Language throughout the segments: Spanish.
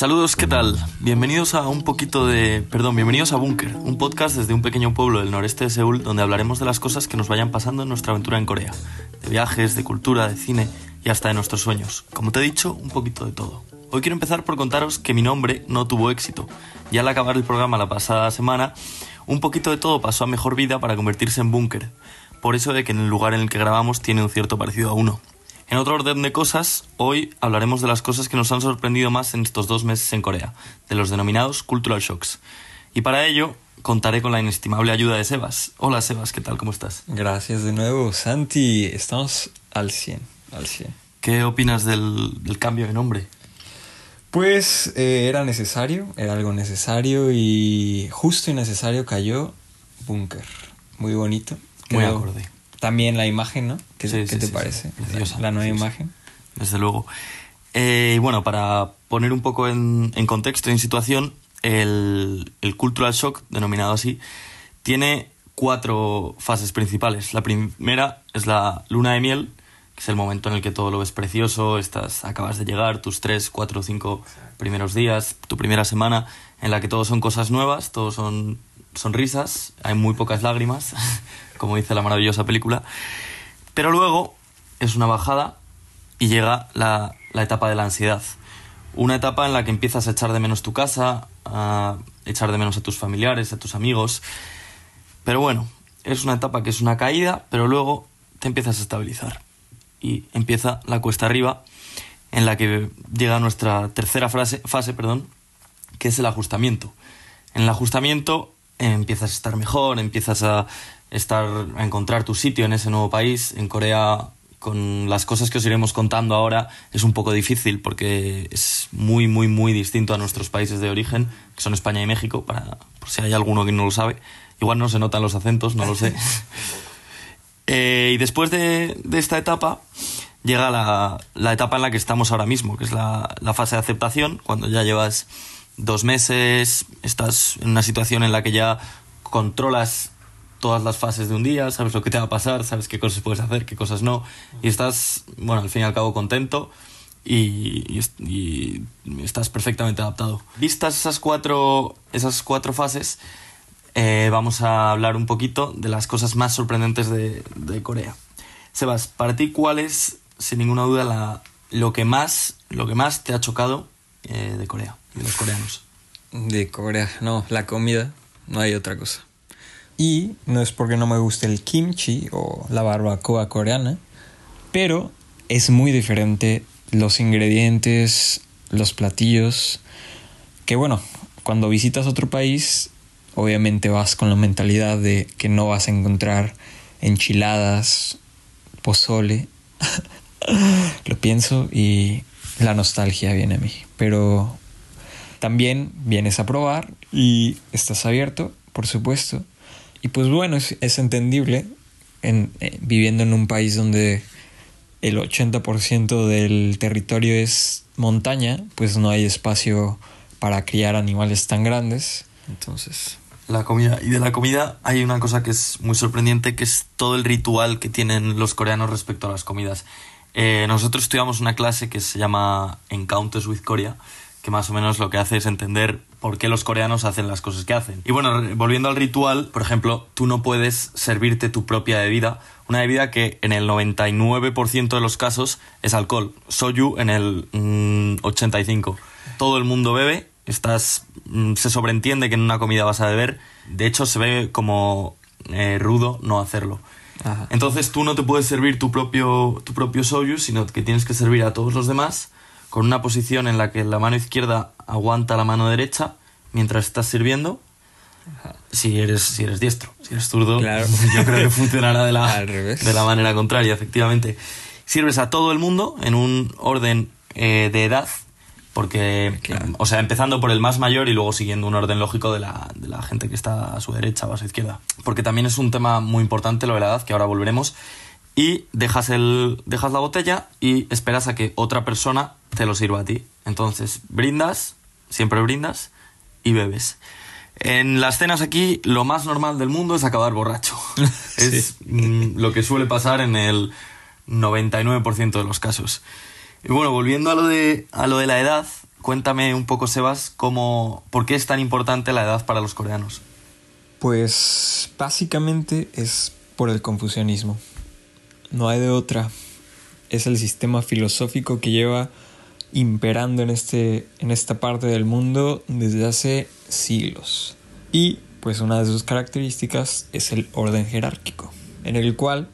Saludos, ¿qué tal? Bienvenidos a un poquito de... Perdón, bienvenidos a Bunker, un podcast desde un pequeño pueblo del noreste de Seúl donde hablaremos de las cosas que nos vayan pasando en nuestra aventura en Corea. De viajes, de cultura, de cine y hasta de nuestros sueños. Como te he dicho, un poquito de todo. Hoy quiero empezar por contaros que mi nombre no tuvo éxito. Ya al acabar el programa la pasada semana, un poquito de todo pasó a mejor vida para convertirse en Bunker. Por eso de que en el lugar en el que grabamos tiene un cierto parecido a uno. En otro orden de cosas, hoy hablaremos de las cosas que nos han sorprendido más en estos dos meses en Corea, de los denominados cultural shocks. Y para ello contaré con la inestimable ayuda de Sebas. Hola Sebas, ¿qué tal? ¿Cómo estás? Gracias de nuevo, Santi. Estamos al 100, al 100. ¿Qué opinas del, del cambio de nombre? Pues eh, era necesario, era algo necesario y justo y necesario cayó Bunker. Muy bonito. Muy acorde. También la imagen, ¿no? ¿Qué, Sí, qué sí, te sí, parece? Preciosa, La nueva preciosa. imagen. Desde luego. Eh, y bueno, para poner un poco en, en contexto y en situación, el, el Cultural Shock, denominado así, tiene cuatro fases principales. La primera es la luna de miel, que es el momento en el que todo lo ves precioso, estás, acabas de llegar, tus tres, cuatro, cinco primeros días, tu primera semana, en la que todo son cosas nuevas, todo son sonrisas, hay muy pocas lágrimas, como dice la maravillosa película. Pero luego es una bajada y llega la, la etapa de la ansiedad. Una etapa en la que empiezas a echar de menos tu casa, a echar de menos a tus familiares, a tus amigos. Pero bueno, es una etapa que es una caída, pero luego te empiezas a estabilizar. Y empieza la cuesta arriba, en la que llega nuestra tercera fase, perdón, que es el ajustamiento. En el ajustamiento empiezas a estar mejor, empiezas a estar a encontrar tu sitio en ese nuevo país. En Corea, con las cosas que os iremos contando ahora, es un poco difícil porque es muy, muy, muy distinto a nuestros países de origen, que son España y México, para, por si hay alguno que no lo sabe. Igual no se notan los acentos, no lo sé. Eh, y después de, de esta etapa llega la, la etapa en la que estamos ahora mismo, que es la, la fase de aceptación, cuando ya llevas dos meses, estás en una situación en la que ya controlas todas las fases de un día, sabes lo que te va a pasar, sabes qué cosas puedes hacer, qué cosas no, y estás, bueno, al fin y al cabo contento y, y est- y estás perfectamente adaptado. Vistas esas cuatro, esas cuatro fases, eh, vamos a hablar un poquito de las cosas más sorprendentes de, de Corea. Sebas, para ti, ¿cuál es, sin ninguna duda, la, lo, que más, lo que más te ha chocado eh, de Corea, de los coreanos? De Corea, no, la comida, no hay otra cosa. Y no es porque no me guste el kimchi o la barbacoa coreana, pero es muy diferente los ingredientes, los platillos, que bueno, cuando visitas otro país, obviamente vas con la mentalidad de que no vas a encontrar enchiladas, pozole. Lo pienso y la nostalgia viene a mí, pero también vienes a probar y estás abierto, por supuesto. Y pues bueno, es, es entendible en, eh, viviendo en un país donde el 80% del territorio es montaña, pues no hay espacio para criar animales tan grandes. Entonces, La comida. Y de la comida hay una cosa que es muy sorprendente, que es todo el ritual que tienen los coreanos respecto a las comidas. Eh, nosotros estudiamos una clase que se llama Encounters with Korea, que más o menos lo que hace es entender por qué los coreanos hacen las cosas que hacen. Y bueno, volviendo al ritual, por ejemplo, tú no puedes servirte tu propia bebida, una bebida que en el 99% de los casos es alcohol, soju en el mm, 85%. Todo el mundo bebe, estás mm, se sobreentiende que en una comida vas a beber, de hecho se ve como eh, rudo no hacerlo. Ajá. Entonces tú no te puedes servir tu propio, tu propio soju, sino que tienes que servir a todos los demás con una posición en la que la mano izquierda aguanta la mano derecha mientras estás sirviendo. Si eres, si eres diestro, si eres zurdo, Claro. yo creo que funcionará de la, de la manera contraria, efectivamente. Sirves a todo el mundo en un orden eh, de edad, porque, Claro. o sea, empezando por el más mayor y luego siguiendo un orden lógico de la, de la gente que está a su derecha o a su izquierda. Porque también es un tema muy importante lo de la edad, que ahora volveremos. Y dejas, el, dejas la botella y esperas a que otra persona te lo sirva a ti. Entonces, brindas, siempre brindas y bebes. En las cenas aquí, lo más normal del mundo es acabar borracho. Es mm, lo que suele pasar en el 99% de los casos. Y bueno, volviendo a lo de, a lo de la edad, cuéntame un poco, Sebas, cómo, por qué es tan importante la edad para los coreanos. Pues básicamente es por el confucianismo. No hay de otra. Es el sistema filosófico que lleva imperando en, este, en esta parte del mundo desde hace siglos. Y pues una de sus características es el orden jerárquico, en el cual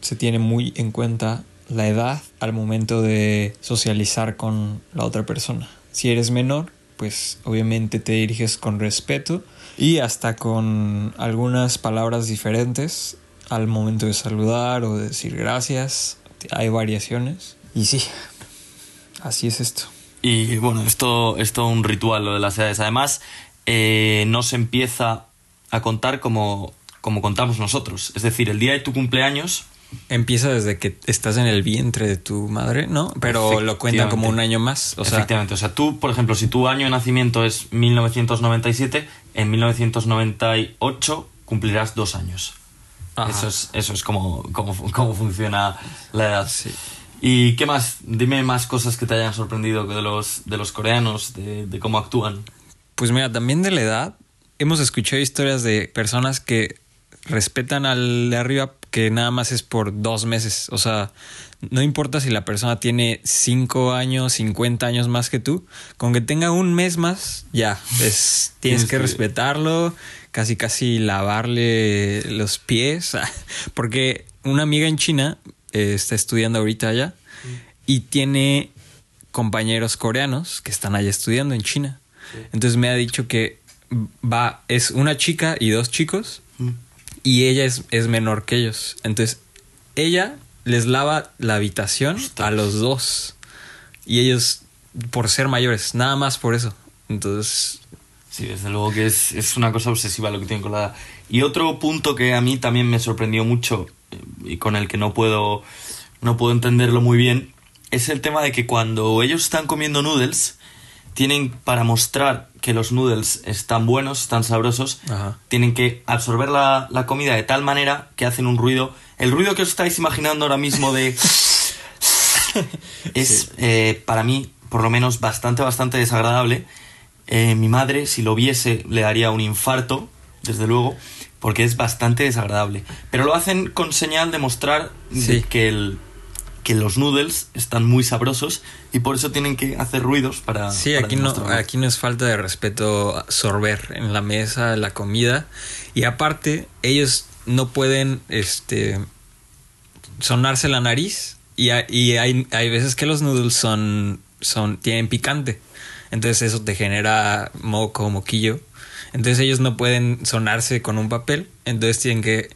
se tiene muy en cuenta la edad al momento de socializar con la otra persona. Si eres menor, pues obviamente te diriges con respeto y hasta con algunas palabras diferentes al momento de saludar o de decir gracias. Hay variaciones. Y sí, así es esto. Y bueno, esto es todo un ritual lo de las edades. Además, eh, no se empieza a contar como, como contamos nosotros. Es decir, el día de tu cumpleaños Empieza desde que estás en el vientre de tu madre, ¿no? Pero lo cuentan como un año más. O sea, Efectivamente. O sea, tú, por ejemplo, si tu año de nacimiento es 1997, en 1998 cumplirás dos años. Eso es, eso es como, como, como funciona la edad. Sí. ¿Y qué más? Dime más cosas que te hayan sorprendido de los, de los coreanos, de, de cómo actúan. Pues mira, también de la edad, hemos escuchado historias de personas que respetan al de arriba que nada más es por dos meses. O sea, no importa si la persona tiene cinco años, 50 años más que tú, con que tenga un mes más, ya, es, tienes que respetarlo, casi casi lavarle los pies, porque una amiga en China eh, está estudiando ahorita allá y tiene compañeros coreanos que están allá estudiando en China. Entonces me ha dicho que va, es una chica y dos chicos y ella es, es menor que ellos. Entonces, ella les lava la habitación a los dos. Y ellos, por ser mayores, nada más por eso. Entonces... Sí, desde luego que es, es una cosa obsesiva lo que tienen con la edad. Y otro punto que a mí también me sorprendió mucho eh, y con el que no puedo, no puedo entenderlo muy bien, es el tema de que cuando ellos están comiendo noodles, tienen para mostrar que los noodles están buenos, están sabrosos, Ajá. tienen que absorber la, la comida de tal manera que hacen un ruido. El ruido que os estáis imaginando ahora mismo de... es eh, para mí, por lo menos, bastante, bastante desagradable. Eh, mi madre, si lo viese, le daría un infarto, desde luego, porque es bastante desagradable. Pero lo hacen con señal de mostrar de que el que los noodles están muy sabrosos y por eso tienen que hacer ruidos para... Sí, para aquí no, aquí no es falta de respeto sorber en la mesa la comida. Y aparte, ellos no pueden este sonarse la nariz. Y, hay- y hay, hay veces que los noodles son, son, tienen picante. Entonces eso te genera moco, moquillo. Entonces ellos no pueden sonarse con un papel. Entonces tienen que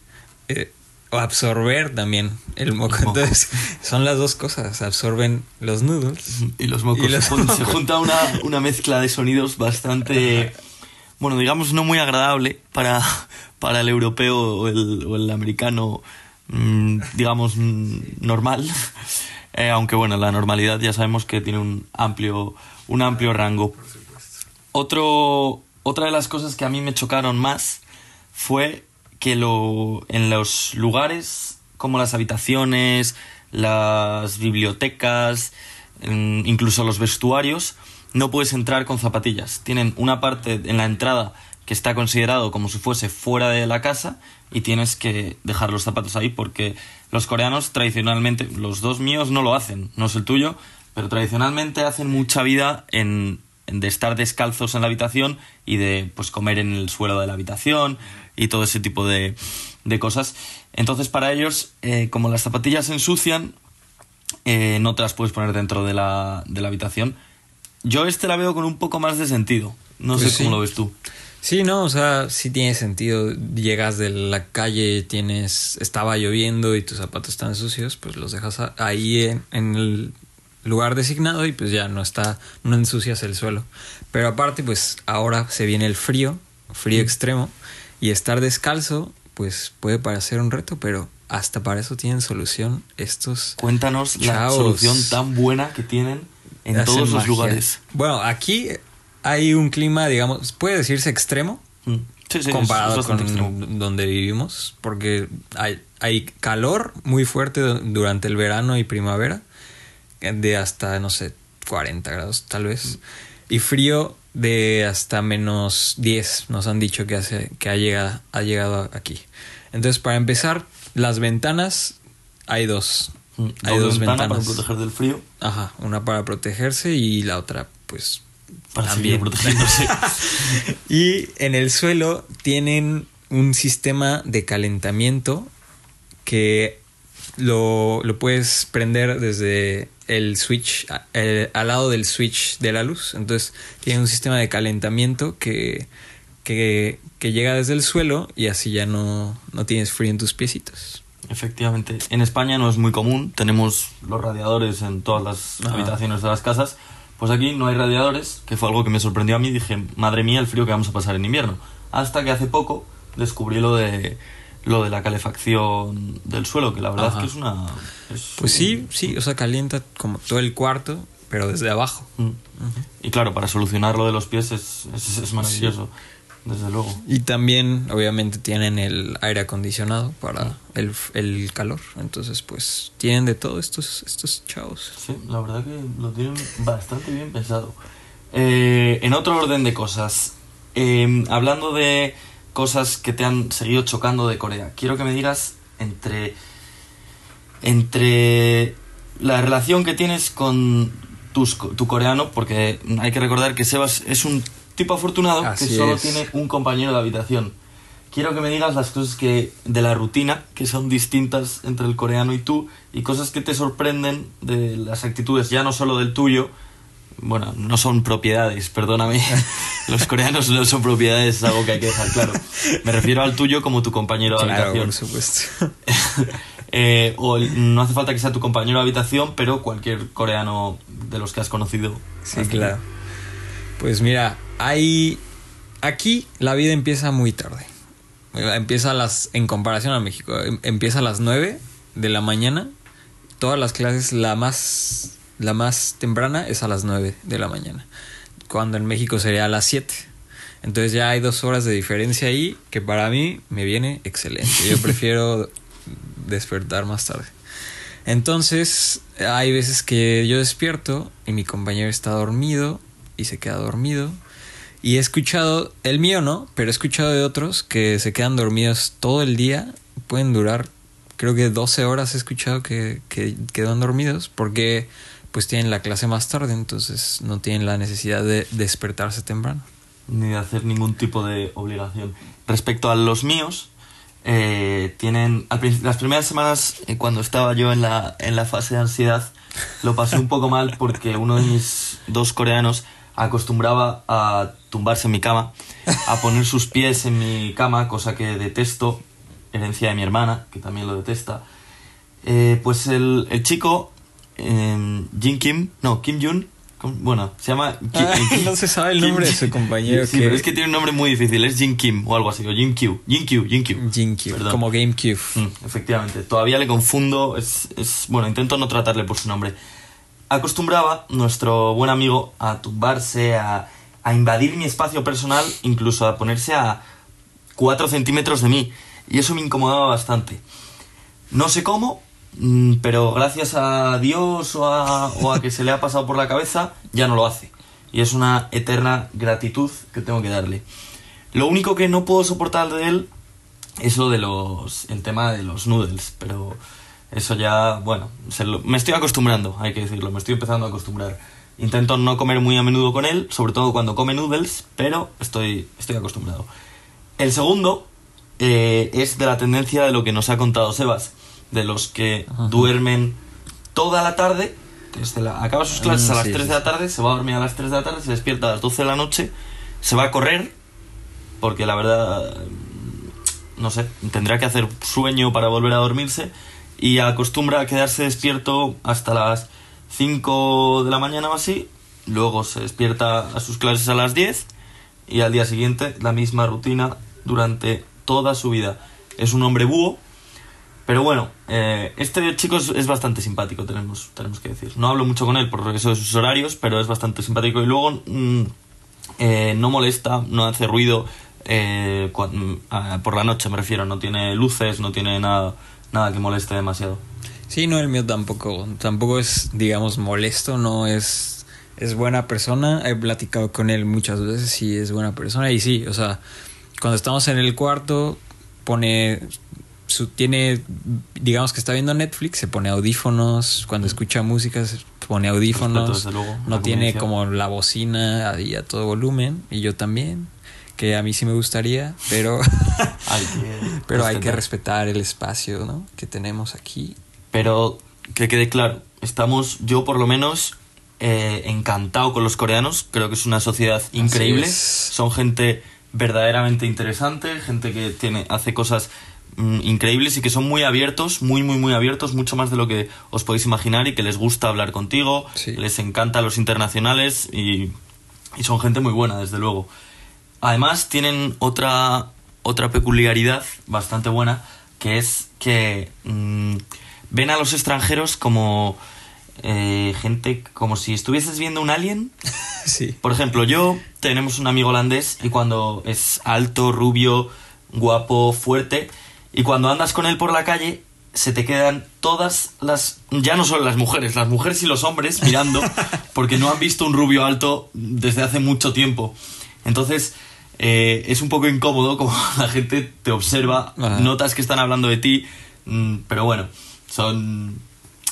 eh, absorber también el moco. El moco. Entonces son las dos cosas. Absorben los noodles Y los mocos. Y los se, junta una, una mezcla de sonidos bastante, bueno, digamos, no muy agradable para, para el europeo o el, o el americano, mm, digamos, mm, normal. Eh, aunque bueno, la normalidad ya sabemos que tiene un amplio, un amplio rango. Otro, otra de las cosas que a mí me chocaron más fue que lo, en los lugares como las habitaciones, las bibliotecas, incluso los vestuarios, no puedes entrar con zapatillas. Tienen una parte en la entrada que está considerado como si fuese fuera de la casa y tienes que dejar los zapatos ahí porque los coreanos tradicionalmente, los dos míos no lo hacen, no es el tuyo, pero tradicionalmente hacen mucha vida en de estar descalzos en la habitación y de pues comer en el suelo de la habitación y todo ese tipo de, de cosas. Entonces para ellos, eh, como las zapatillas se ensucian, eh, no te las puedes poner dentro de la, de la habitación. Yo este la veo con un poco más de sentido. No Pues sé cómo lo ves tú. Sí, no, o sea, sí tiene sentido. Llegas de la calle, tienes, estaba lloviendo y tus zapatos están sucios, pues los dejas ahí en, en el lugar designado y pues ya no está, no ensucias el suelo. Pero aparte, pues ahora se viene el frío, frío extremo, y estar descalzo, pues puede parecer un reto, pero hasta para eso tienen solución estos Cuéntanos la solución tan buena que tienen en hacen todos los magia. lugares. Bueno, aquí hay un clima, digamos, puede decirse extremo, Mm. Sí, comparado es con extremo. donde vivimos, porque hay, hay calor muy fuerte du- durante el verano y primavera, de hasta, no sé, 40 grados tal vez. Y frío de hasta menos 10 nos han dicho que, hace, que ha, llegado, ha llegado aquí. Entonces, para empezar, las ventanas hay dos. Mm, Hay dos ventana ventanas. para proteger del frío, Ajá, una para protegerse y la otra, pues. para También. seguir protegiéndose. Y en el suelo tienen un sistema de calentamiento que lo, lo puedes prender desde el switch, el- al lado del switch de la luz. Entonces tiene un sistema de calentamiento que, que, que llega desde el suelo y así ya no, no tienes frío en tus piecitos. Efectivamente. En España no es muy común. Tenemos los radiadores en todas las Ajá. habitaciones de las casas. Pues aquí no hay radiadores, que fue algo que me sorprendió a mí. Dije, madre mía, el frío que vamos a pasar en invierno. Hasta que hace poco descubrí lo de lo de la calefacción del suelo, que la verdad Ajá. es que es una... es Pues un- sí, sí, o sea, calienta como todo el cuarto, pero desde abajo. Mm. Y claro, para solucionar lo de los pies es, es, es maravilloso, desde luego. Y también, obviamente, tienen el aire acondicionado para el, el calor. Entonces, pues, tienen de todo estos, estos chavos. Sí, la verdad que lo tienen bastante bien pensado. Eh, en otro orden de cosas, eh, hablando de cosas que te han seguido chocando de Corea, quiero que me digas entre, entre la relación que tienes con tus, tu coreano, porque hay que recordar que Sebas es un tipo afortunado Así que solo es. tiene un compañero de habitación. Quiero que me digas las cosas que de la rutina que son distintas entre el coreano y tú y cosas que te sorprenden de las actitudes ya no solo del tuyo. Bueno, no son propiedades, perdóname. Los coreanos no son propiedades, es algo que hay que dejar claro. Me refiero al tuyo como tu compañero de Claro, habitación. por supuesto. Eh, o el- no hace falta que sea tu compañero de habitación, pero cualquier coreano de los que has conocido. Sí, claro. Pues mira, hay... Aquí la vida empieza muy tarde. Empieza a las... En comparación a México, em- empieza a las 9 de la mañana. Todas las clases, la más... La más temprana es a las 9 de la mañana. Cuando en México sería a las 7. Entonces ya hay dos horas de diferencia ahí que para mí me viene excelente. Yo prefiero despertar más tarde. Entonces, hay veces que yo despierto y mi compañero está dormido y se queda dormido. Y he escuchado, el mío no, pero he escuchado de otros que se quedan dormidos todo el día. Pueden durar, creo que 12 horas he escuchado que, que quedan dormidos porque pues tienen la clase más tarde, entonces no tienen la necesidad de despertarse temprano. ni de hacer ningún tipo de obligación. Respecto a los míos, eh, tienen al las primeras semanas eh, cuando estaba yo en la, en la fase de ansiedad lo pasé un poco mal porque uno de mis dos coreanos acostumbraba a tumbarse en mi cama, a poner sus pies en mi cama, cosa que detesto, herencia de mi hermana, que también lo detesta. Eh, pues el, el chico, eh, Jin Kim, no, Kim Jun, bueno, se llama... Ah, Kim- no se sabe el nombre de su compañero, Sí, que- pero es que tiene un nombre muy difícil, es Jin Kim o algo así, o Jin Q, Jin Q, Jin Q. GameCube, Perdón. como GameCube. Mm, efectivamente, todavía le confundo, es, es bueno, intento no tratarle por su nombre. Acostumbraba nuestro buen amigo a tumbarse, a, a invadir mi espacio personal, incluso a ponerse a 4 centímetros de mí, y eso me incomodaba bastante. No sé cómo, pero gracias a Dios o a, que se le ha pasado por la cabeza, ya no lo hace. Y es una eterna gratitud que tengo que darle. Lo único que no puedo soportar de él es lo de los el tema de los noodles pero eso ya bueno me estoy acostumbrando hay que decirlo me estoy empezando a acostumbrar intento no comer muy a menudo con él sobre todo cuando come noodles pero estoy estoy acostumbrado el segundo eh, es de la tendencia de lo que nos ha contado Sebas de los que duermen toda la tarde desde la, acaba sus clases Mm, a las sí, 3 sí, de la tarde se va a dormir a las 3 de la tarde se despierta a las 12 de la noche se va a correr porque la verdad no sé, tendrá que hacer sueño para volver a dormirse y acostumbra a quedarse despierto hasta las 5 de la mañana o así, luego se despierta a sus clases a las 10 y al día siguiente la misma rutina durante toda su vida. Es un hombre búho, pero bueno, eh, este chico es, bastante simpático, tenemos, tenemos que decir. No hablo mucho con él por eso de sus horarios, pero es bastante simpático y luego mm, eh, no molesta, no hace ruido eh, por la noche, me refiero. No tiene luces, no tiene nada, nada que moleste demasiado. Sí, no, el mío tampoco, tampoco es, digamos, molesto, no es es buena persona. He platicado con él muchas veces y es buena persona. Y sí, o sea, cuando estamos en el cuarto, pone. Su, tiene, digamos que está viendo Netflix, se pone audífonos, cuando escucha música se pone audífonos, Respeto, desde luego, no tiene como la bocina ahí a todo volumen, y yo también, que a mí sí me gustaría, pero, Hay que pero hay que respetar. el espacio ¿no? que tenemos aquí. Pero que quede claro, estamos, yo por lo menos, eh, encantado con los coreanos. Creo que es una sociedad increíble. Son gente verdaderamente interesante, gente que tiene, hace cosas mm, increíbles y que son muy abiertos, muy, muy, muy abiertos, mucho más de lo que os podéis imaginar y que les gusta hablar contigo, Sí. les encanta los internacionales y, y son gente muy buena, desde luego. Además, tienen otra, otra peculiaridad bastante buena, que es que mm, ven a los extranjeros como eh, gente, como si estuvieses viendo un alien. Sí. Por ejemplo, yo tenemos un amigo holandés y cuando es alto, rubio, guapo, fuerte, y cuando andas con él por la calle, se te quedan todas las... Ya no solo las mujeres, las mujeres y los hombres mirando, porque no han visto un rubio alto desde hace mucho tiempo. Entonces, eh, es un poco incómodo como la gente te observa, Ajá. notas que están hablando de ti, mm, pero bueno, son,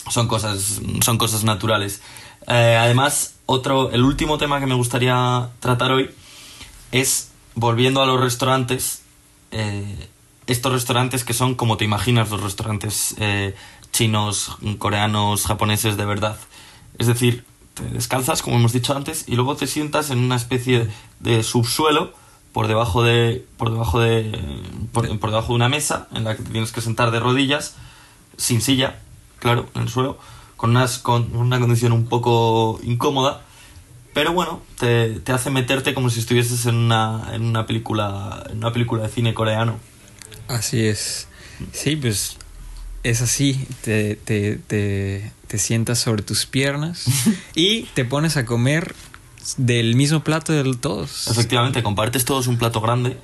son, cosas, son cosas naturales. Eh, además, otro, el último tema que me gustaría tratar hoy es, volviendo a los restaurantes, eh, estos restaurantes que son como te imaginas los restaurantes eh, chinos, coreanos, japoneses de verdad. Es decir, te descalzas, como hemos dicho antes, y luego te sientas en una especie de subsuelo por debajo de por debajo de por, por debajo de una mesa en la que te tienes que sentar de rodillas sin silla claro en el suelo con unas con una condición un poco incómoda pero bueno te, te hace meterte como si estuvieses en una en una película en una película de cine coreano Así es. Sí, pues es así. Te, te, te, te sientas sobre tus piernas y te pones a comer del mismo plato de todos. efectivamente compartes todos un plato grande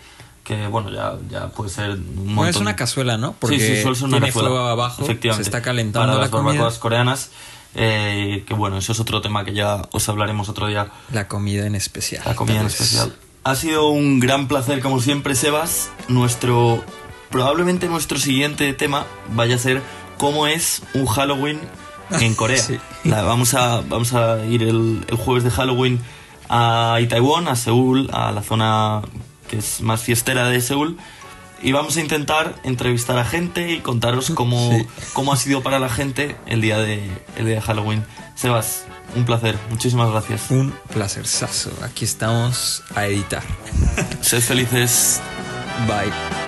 que bueno ya ya puede ser un montón Bueno, es una cazuela, ¿no? Porque sí, sí, suele ser una tiene cazuela. fuego abajo, Efectivamente. se está calentando Para la las barbacoas coreanas, eh, que bueno, eso es otro tema que ya os hablaremos otro día, La comida en especial. la comida en especial. Ha sido un gran placer, como siempre, Sebas. Nuestro, probablemente nuestro siguiente tema vaya a ser cómo es un Halloween en Corea. Sí. La- vamos, a, vamos a ir el, el jueves de Halloween a Itaewon, a Seúl, a la zona que es más fiestera de Seúl. Y vamos a intentar entrevistar a gente y contaros cómo, Sí. cómo ha sido para la gente el día de, el día de Halloween. Sebas, un placer. Muchísimas gracias. Un placerzazo. Aquí estamos a editar. Sed felices. Bye.